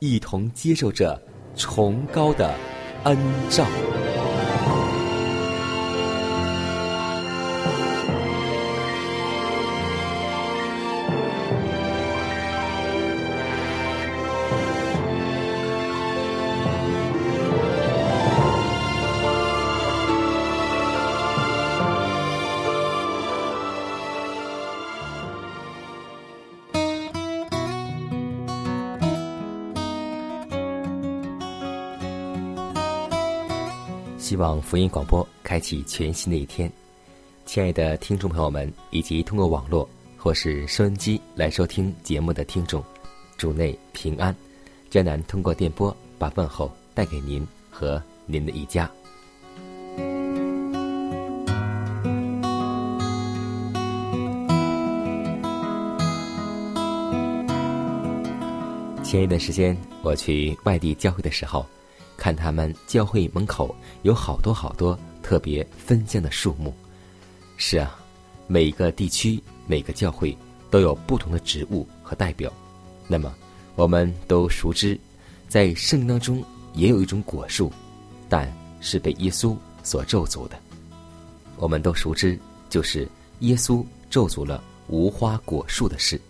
一同接受着崇高的恩照。希望福音广播开启全新的一天，亲爱的听众朋友们，以及通过网络或是收音机来收听节目的听众，主内平安。江南通过电波把问候带给您和您的一家。前一段时间我去外地教会的时候，看他们教会门口有好多好多特别分香的树木。是啊，每个地区、每个教会都有不同的植物和代表。那么，我们都熟知，在圣经当中也有一种果树，但是被耶稣所咒诅的。我们都熟知，就是耶稣咒诅了无花果树的事。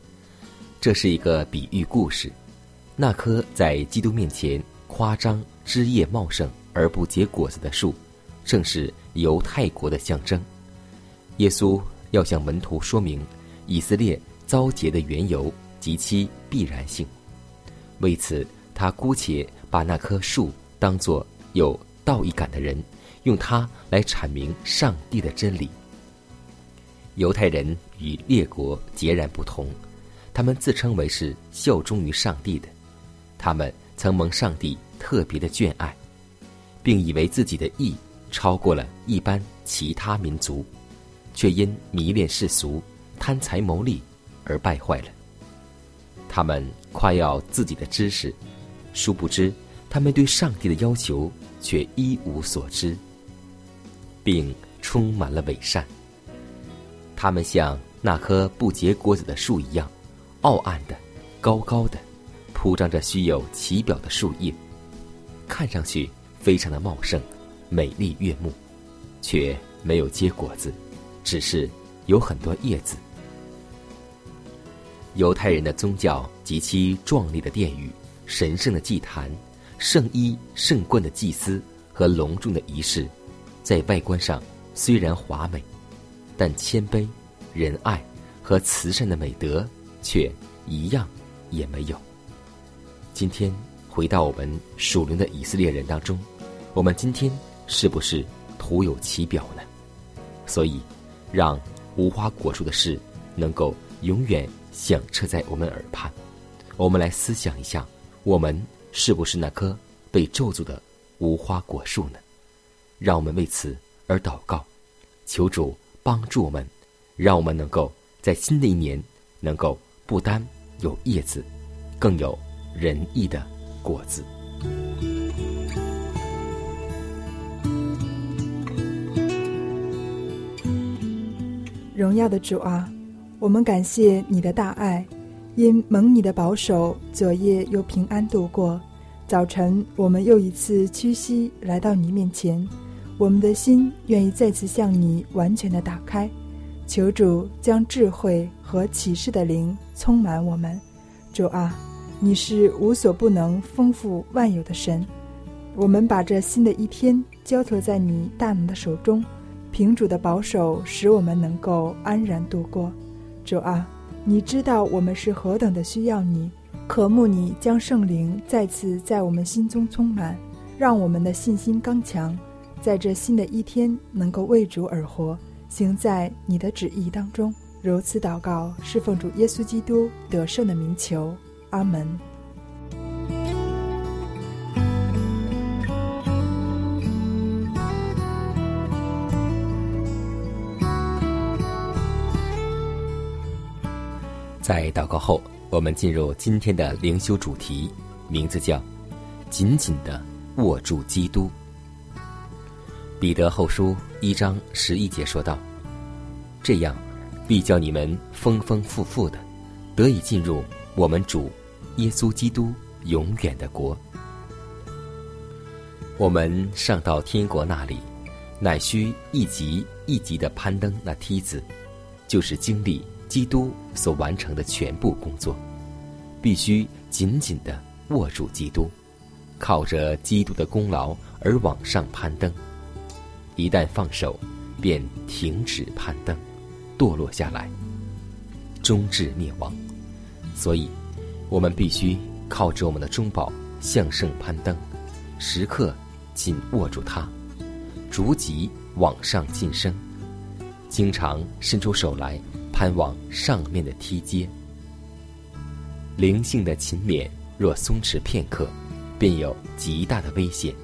这是一个比喻故事。那棵在基督面前夸张枝叶茂盛而不结果子的树，正是犹太国的象征。耶稣要向门徒说明以色列遭劫的缘由及其必然性。为此，他姑且把那棵树当作有道义感的人，用它来阐明上帝的真理。犹太人与列国截然不同，他们自称为是效忠于上帝的。他们曾蒙上帝特别的眷爱，并以为自己的义超过了一般其他民族，却因迷恋世俗、贪财谋利而败坏了。他们夸耀自己的知识，殊不知他们对上帝的要求却一无所知，并充满了伪善。他们像那棵不结果子的树一样，傲岸的、高高的。铺张着虚有其表的树叶，看上去非常的茂盛、美丽悦目，却没有结果子，只是有很多叶子。犹太人的宗教极其壮丽的殿宇、神圣的祭坛、圣衣圣冠的祭司和隆重的仪式，在外观上虽然华美，但谦卑、仁爱和慈善的美德却一样也没有。今天回到我们属灵的以色列人当中，我们今天是不是徒有其表呢？所以，让无花果树的事能够永远响彻在我们耳畔。我们来思想一下，我们是不是那棵被咒诅的无花果树呢？让我们为此而祷告，求主帮助我们，让我们能够在新的一年能够不单有叶子，更有。仁义的果子。荣耀的主啊，我们感谢你的大爱，因蒙你的保守，昨夜又平安度过。早晨，我们又一次屈膝来到你面前，我们的心愿意再次向你完全的打开，求主将智慧和启示的灵充满我们。主啊，你是无所不能、丰富万有的神。我们把这新的一天交托在你大能的手中，凭主的保守，使我们能够安然度过。主啊，你知道我们是何等的需要你，渴慕你将圣灵再次在我们心中充满，让我们的信心刚强，在这新的一天能够为主而活，行在你的旨意当中。如此祷告，是奉主耶稣基督得胜的名求。阿门。在祷告后，我们进入今天的灵修主题，名字叫“紧紧的握住基督”。彼得后书一章十一节说道：“这样，必叫你们丰丰富富的，得以进入我们主耶稣基督永远的国。我们上到天国那里，乃需一级一级的攀登那梯子，就是经历。”基督所完成的全部工作，必须紧紧的握住基督，靠着基督的功劳而往上攀登。一旦放手，便停止攀登，堕落下来，终至灭亡。所以，我们必须靠着我们的中宝向圣攀登，时刻紧握住它，逐级往上晋升，经常伸出手来。攀往上面的梯阶，灵性的勤勉若松弛片刻，便有极大的危险，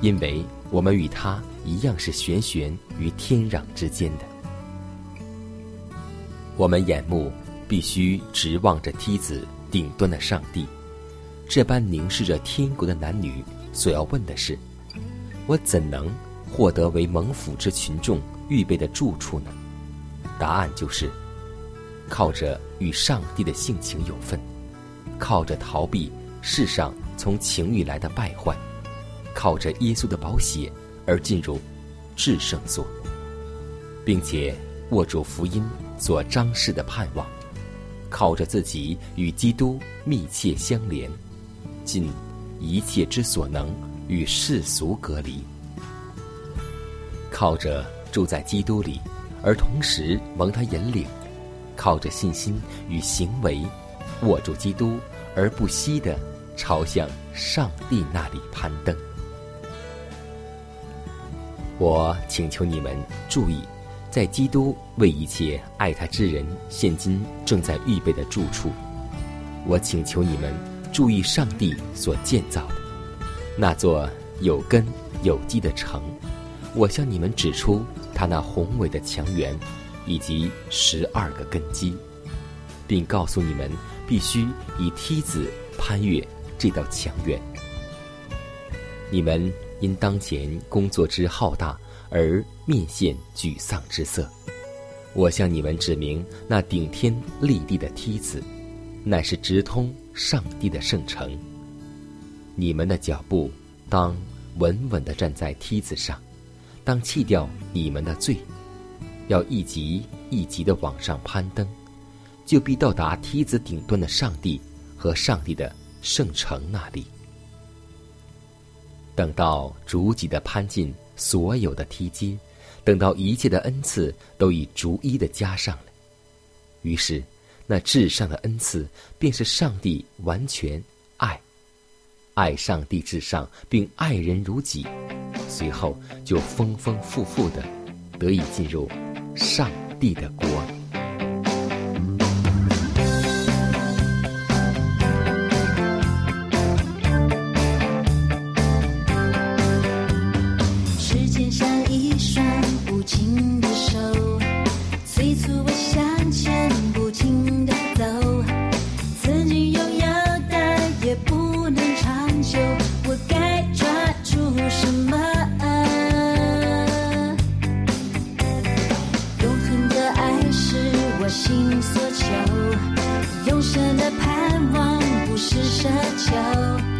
因为我们与他一样是悬悬于天壤之间的。我们眼目必须直望着梯子顶端的上帝，这般凝视着天国的男女所要问的是：我怎能获得为蒙福之群众预备的住处呢？答案就是：靠着与上帝的性情有份，靠着逃避世上从情欲来的败坏，靠着耶稣的宝血而进入至圣所，并且握住福音所彰示的盼望，靠着自己与基督密切相连，尽一切之所能与世俗隔离，靠着住在基督里。而同时蒙他引领，靠着信心与行为，握住基督，而不息的朝向上帝那里攀登。我请求你们注意，在基督为一切爱他之人现今正在预备的住处。我请求你们注意上帝所建造的那座有根有基的城。我向你们指出。他那宏伟的墙垣，以及十二个根基，并告诉你们必须以梯子攀越这道墙垣。你们因当前工作之浩大而面现沮丧之色。我向你们指明那顶天立地的梯子，乃是直通上帝的圣城。你们的脚步当稳稳地站在梯子上。当弃掉你们的罪，要一级一级的往上攀登，就必到达梯子顶端的上帝和上帝的圣城那里。等到逐级的攀进所有的梯阶，等到一切的恩赐都已逐一的加上了，于是那至上的恩赐便是上帝完全爱，爱上帝至上，并爱人如己。随后就丰丰富富的得以进入上帝的国。心所求永生的盼望不是奢求。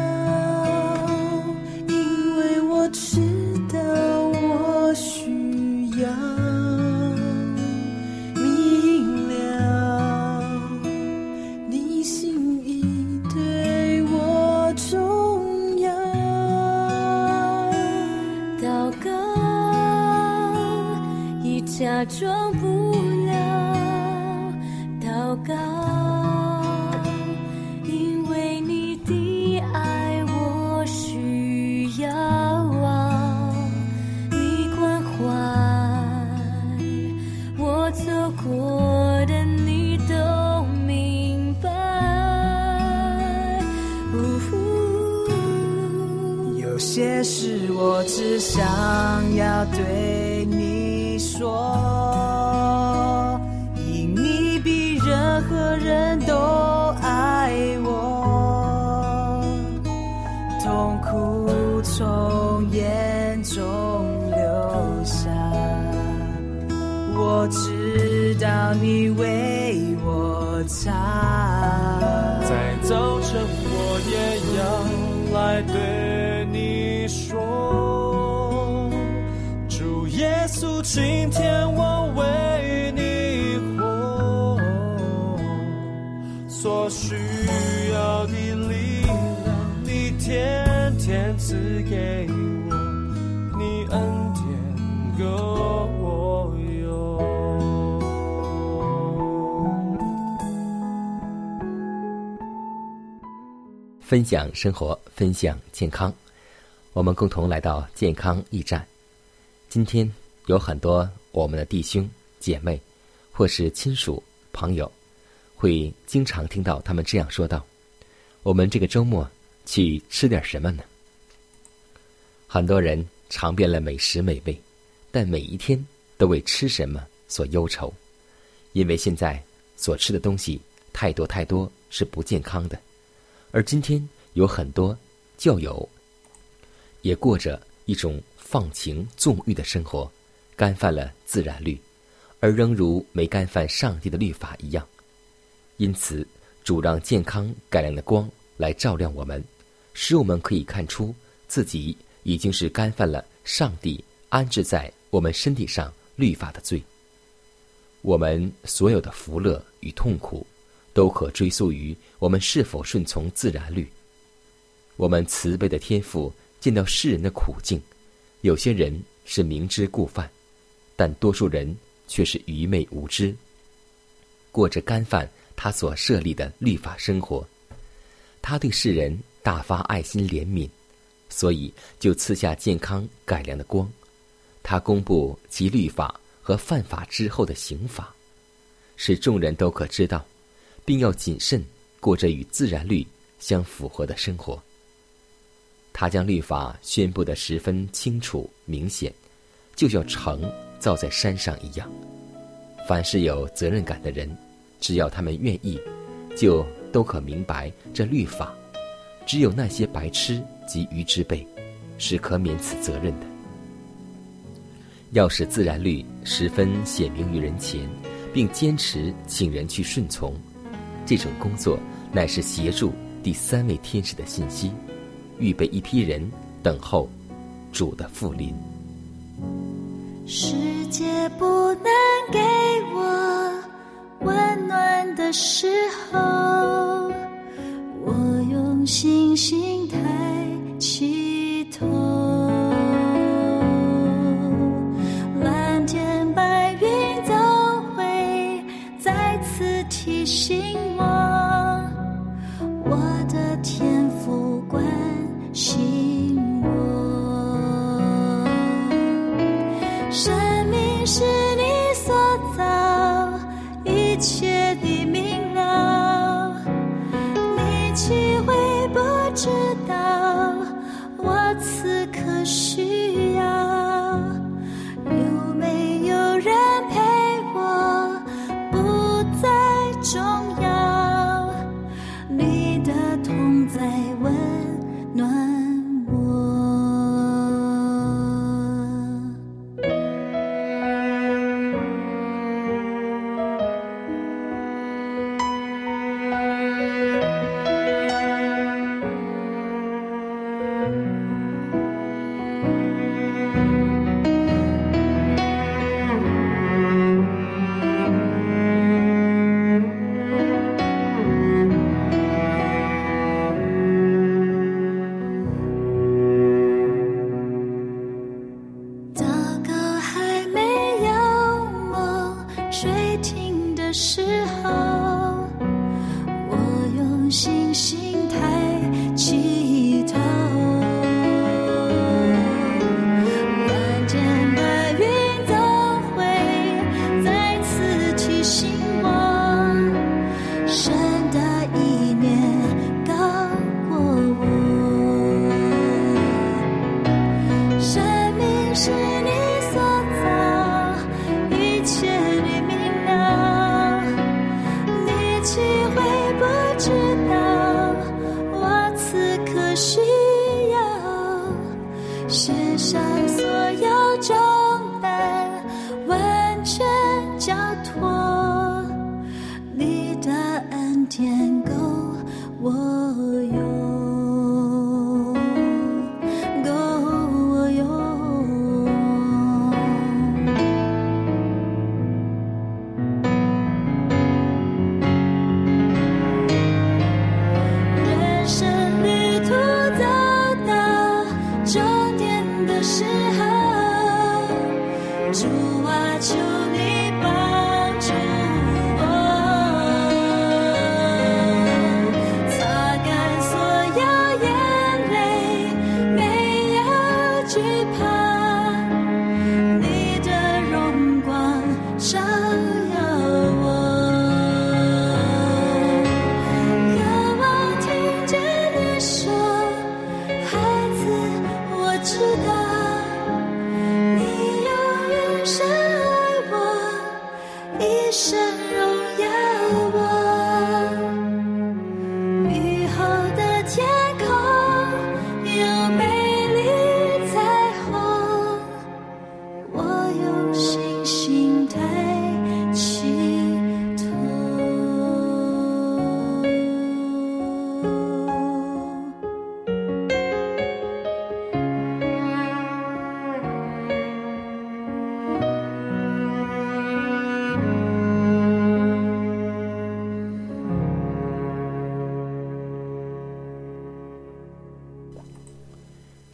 也是我只想要对你说，因你比任何人都爱我，痛苦从眼中流下，我知道你为我擦，在走。今天我为你活，所需要的力量，你天天赐给我，你恩典够。分享生活，分享健康，我们共同来到健康驿站。今天有很多我们的弟兄姐妹，或是亲属朋友，会经常听到他们这样说道：“我们这个周末去吃点什么呢？”很多人尝遍了美食美味，但每一天都为吃什么所忧愁，因为现在所吃的东西太多太多是不健康的。而今天有很多教友也过着一种放情纵欲的生活，干犯了自然律，而仍如没干犯上帝的律法一样。因此，主让健康改良的光来照亮我们，使我们可以看出自己。已经是干犯了上帝安置在我们身体上律法的罪。我们所有的福乐与痛苦，都可追溯于我们是否顺从自然律。我们慈悲的天赋见到世人的苦境，有些人是明知故犯，但多数人却是愚昧无知，过着干犯他所设立的律法生活。他对世人大发爱心怜悯。所以，就赐下健康改良的光，他公布其律法和犯法之后的刑罚，使众人都可知道，并要谨慎过着与自然律相符合的生活。他将律法宣布的十分清楚明显，就叫成造在山上一样。凡是有责任感的人，只要他们愿意，就都可明白这律法。只有那些白痴及愚之辈，是可免此责任的。要使自然律十分显明于人前，并坚持请人去顺从，这种工作乃是协助第三位天使的信息，预备一批人等候主的复临。世界不能给我温暖的时候。我用星星抬起 예. 知道。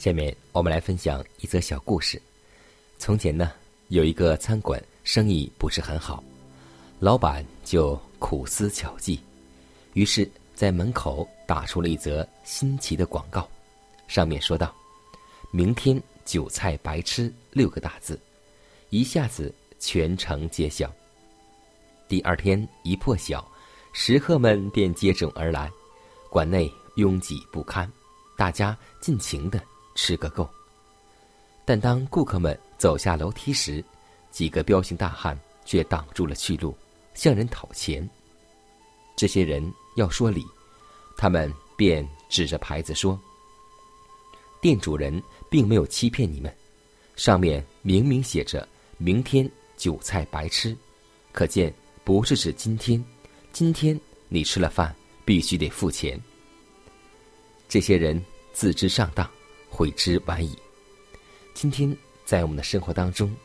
下面我们来分享一则小故事。从前呢，有一个餐馆生意不是很好，老板就苦思巧计，于是，在门口打出了一则新奇的广告，上面说道：“明天韭菜白吃六个大字，一下子全城揭晓。”第二天一破晓，食客们便接踵而来，馆内拥挤不堪，大家尽情的。吃个够。但当顾客们走下楼梯时，几个彪形大汉却挡住了去路，向人讨钱。这些人要说理，他们便指着牌子说：“店主人并没有欺骗你们，上面明明写着‘明天韭菜白吃’，可见不是指今天。今天你吃了饭，必须得付钱。”这些人自知上当。悔之晚矣。今天在我们的生活当中，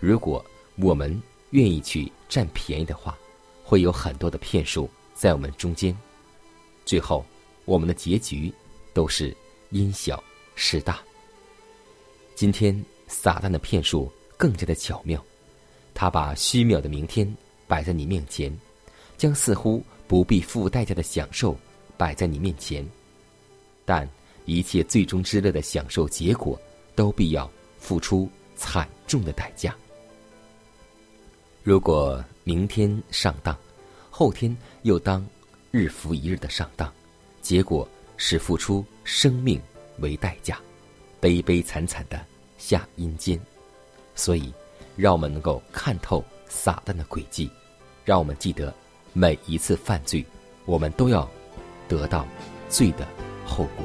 如果我们愿意去占便宜的话，会有很多的骗术在我们中间，最后我们的结局都是因小失大。今天撒旦的骗术更加的巧妙，他把虚渺的明天摆在你面前，将似乎不必付代价的享受摆在你面前，但。一切最终之乐的享受结果，都必要付出惨重的代价。如果明天上当，后天又当日复一日的上当，结果是付出生命为代价，悲悲惨惨的下阴间。所以，让我们能够看透撒旦的诡计，让我们记得每一次犯罪，我们都要得到罪的后果。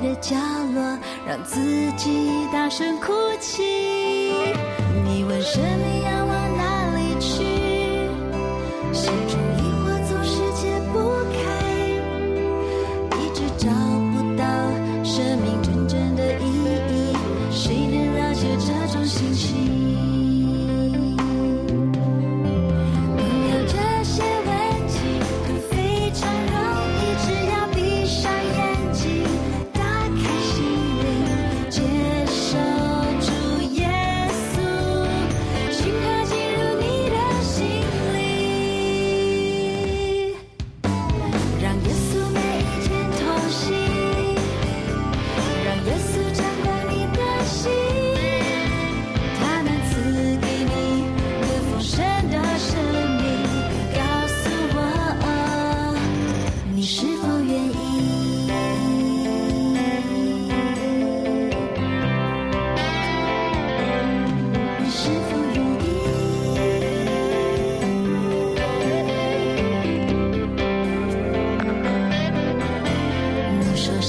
的角落，让自己大声哭泣。你问什么样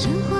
生活